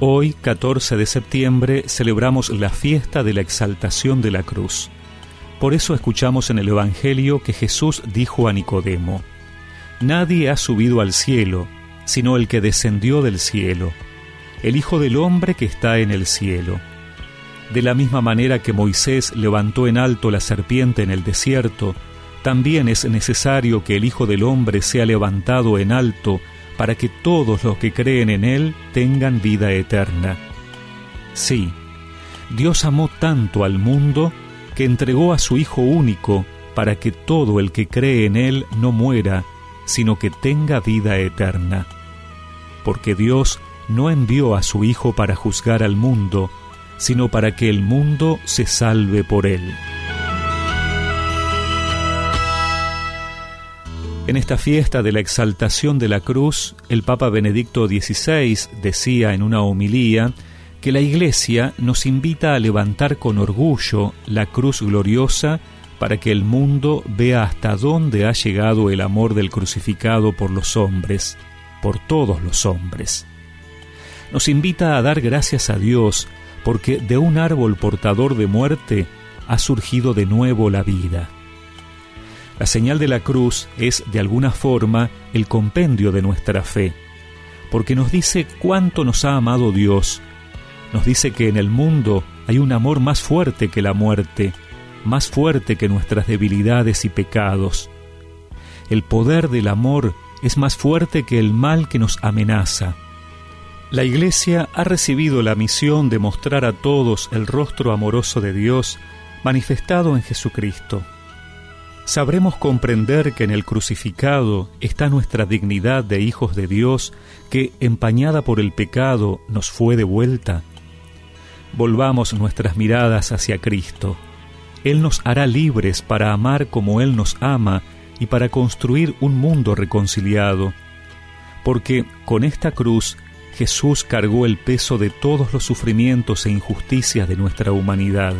Hoy, 14 de septiembre, celebramos la fiesta de la exaltación de la cruz. Por eso escuchamos en el Evangelio que Jesús dijo a Nicodemo, Nadie ha subido al cielo, sino el que descendió del cielo, el Hijo del Hombre que está en el cielo. De la misma manera que Moisés levantó en alto la serpiente en el desierto, también es necesario que el Hijo del Hombre sea levantado en alto, para que todos los que creen en Él tengan vida eterna. Sí, Dios amó tanto al mundo que entregó a su Hijo único para que todo el que cree en Él no muera, sino que tenga vida eterna. Porque Dios no envió a su Hijo para juzgar al mundo, sino para que el mundo se salve por Él. En esta fiesta de la exaltación de la cruz, el Papa Benedicto XVI decía en una homilía que la Iglesia nos invita a levantar con orgullo la cruz gloriosa para que el mundo vea hasta dónde ha llegado el amor del crucificado por los hombres, por todos los hombres. Nos invita a dar gracias a Dios porque de un árbol portador de muerte ha surgido de nuevo la vida. La señal de la cruz es, de alguna forma, el compendio de nuestra fe, porque nos dice cuánto nos ha amado Dios, nos dice que en el mundo hay un amor más fuerte que la muerte, más fuerte que nuestras debilidades y pecados. El poder del amor es más fuerte que el mal que nos amenaza. La Iglesia ha recibido la misión de mostrar a todos el rostro amoroso de Dios manifestado en Jesucristo sabremos comprender que en el crucificado está nuestra dignidad de hijos de Dios que, empañada por el pecado, nos fue devuelta? Volvamos nuestras miradas hacia Cristo. Él nos hará libres para amar como Él nos ama y para construir un mundo reconciliado. Porque con esta cruz Jesús cargó el peso de todos los sufrimientos e injusticias de nuestra humanidad.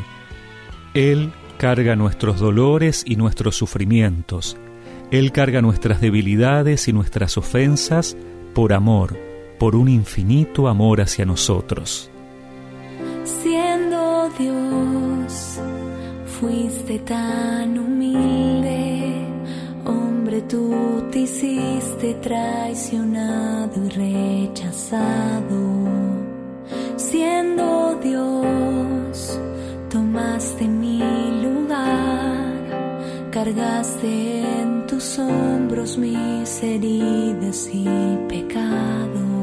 Él carga nuestros dolores y nuestros sufrimientos. Él carga nuestras debilidades y nuestras ofensas por amor, por un infinito amor hacia nosotros. Siendo Dios, fuiste tan humilde, hombre tú te hiciste traicionado y rechazado. Siendo tomaste cargaste en tus hombros mis heridas y pecados.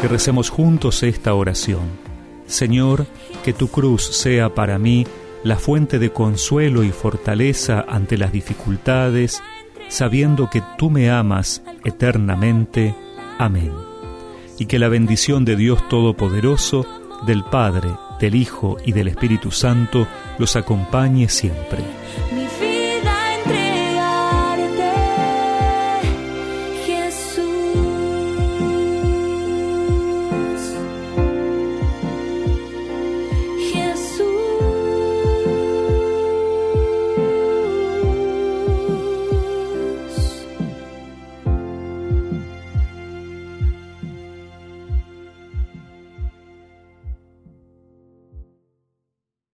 Que recemos juntos esta oración. Señor, que tu cruz sea para mí la fuente de consuelo y fortaleza ante las dificultades, sabiendo que tú me amas eternamente. Amén. Y que la bendición de Dios Todopoderoso, del Padre, del Hijo y del Espíritu Santo los acompañe siempre.